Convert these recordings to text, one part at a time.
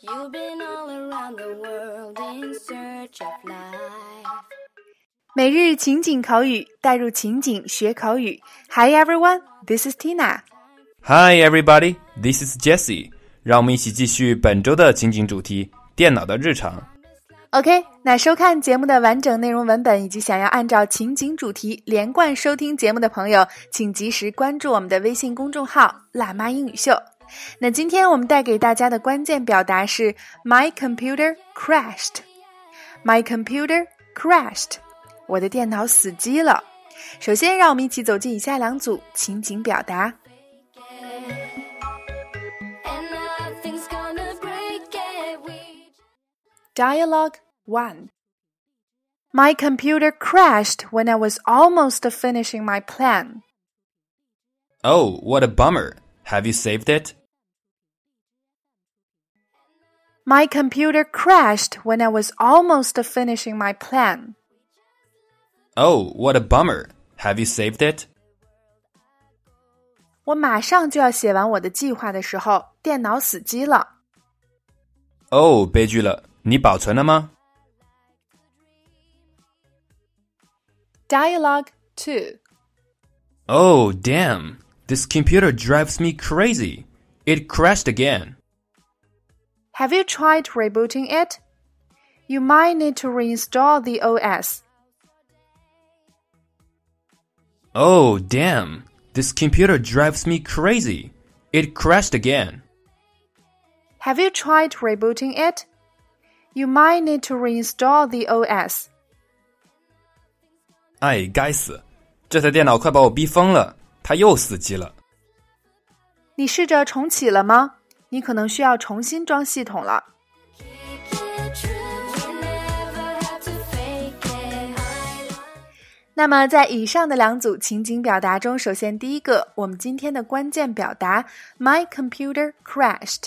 You've been all around the world in search of life. 每日情景口语，带入情景学口语。Hi everyone, this is Tina. Hi everybody, this is Jessie. 让我们一起继续本周的情景主题——电脑的日常。OK，那收看节目的完整内容文本以及想要按照情景主题连贯收听节目的朋友，请及时关注我们的微信公众号“辣妈英语秀”。那今天我们带给大家的关键表达是 “My computer crashed”。My computer crashed。我的电脑死机了。首先，让我们一起走进以下两组情景表达。Dialogue 1 My computer crashed when I was almost finishing my plan. Oh, what a bummer. Have you saved it? My computer crashed when I was almost finishing my plan. Oh, what a bummer. Have you saved it? 我马上就要写完我的计划的时候，电脑死机了。哦，悲剧了！ 你保存了吗？ Dialogue 2 Oh, damn. This computer drives me crazy. It crashed again. Have you tried rebooting it? You might need to reinstall the OS. Oh, damn. This computer drives me crazy. It crashed again. Have you tried rebooting it? you might need to reinstall the OS。哎，该死，这台电脑快把我逼疯了，它又死机了。你试着重启了吗？你可能需要重新装系统了。那么在以上的两组情景表达中，首先第一个，我们今天的关键表达，my computer crashed。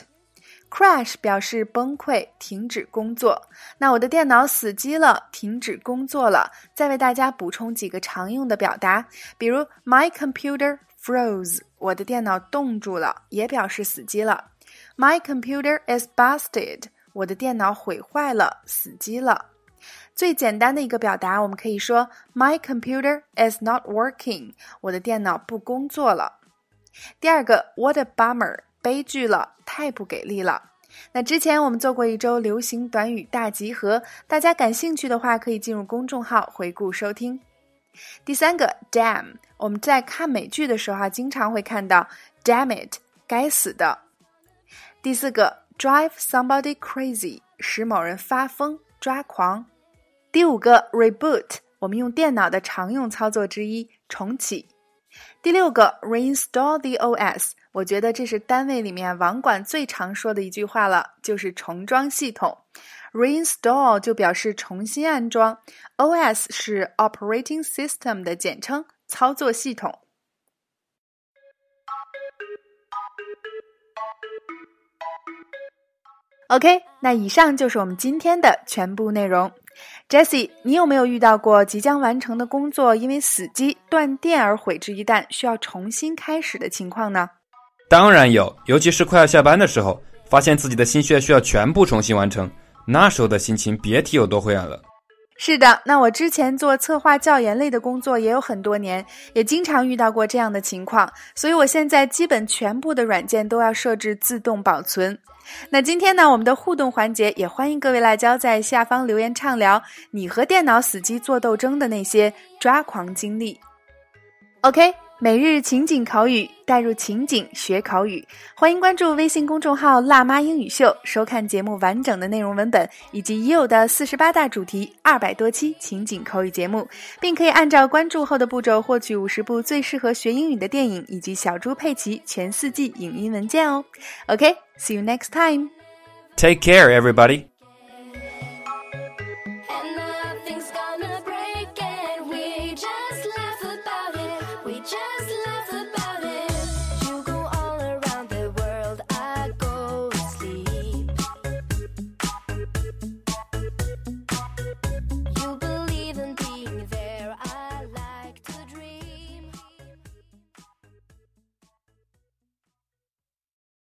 Crash 表示崩溃、停止工作。那我的电脑死机了，停止工作了。再为大家补充几个常用的表达，比如 “My computer froze”，我的电脑冻住了，也表示死机了。My computer is busted，我的电脑毁坏了，死机了。最简单的一个表达，我们可以说 My computer is not working，我的电脑不工作了。第二个，What a bummer，悲剧了，太不给力了。那之前我们做过一周流行短语大集合，大家感兴趣的话，可以进入公众号回顾收听。第三个，damn，我们在看美剧的时候啊，经常会看到 damn it，该死的。第四个，drive somebody crazy，使某人发疯、抓狂。第五个，reboot，我们用电脑的常用操作之一，重启。第六个，reinstall the OS，我觉得这是单位里面网管最常说的一句话了，就是重装系统。reinstall 就表示重新安装，OS 是 operating system 的简称，操作系统。OK，那以上就是我们今天的全部内容。Jessie，你有没有遇到过即将完成的工作因为死机断电而毁之一旦，需要重新开始的情况呢？当然有，尤其是快要下班的时候，发现自己的心血需要全部重新完成，那时候的心情别提有多灰暗了。是的，那我之前做策划教研类的工作也有很多年，也经常遇到过这样的情况，所以我现在基本全部的软件都要设置自动保存。那今天呢，我们的互动环节也欢迎各位辣椒在下方留言畅聊你和电脑死机做斗争的那些抓狂经历。OK，每日情景口语，带入情景学口语，欢迎关注微信公众号“辣妈英语秀”，收看节目完整的内容文本以及已有的四十八大主题、二百多期情景口语节目，并可以按照关注后的步骤获取五十部最适合学英语的电影以及小猪佩奇全四季影音文件哦。OK，see、you next time。Take care, everybody.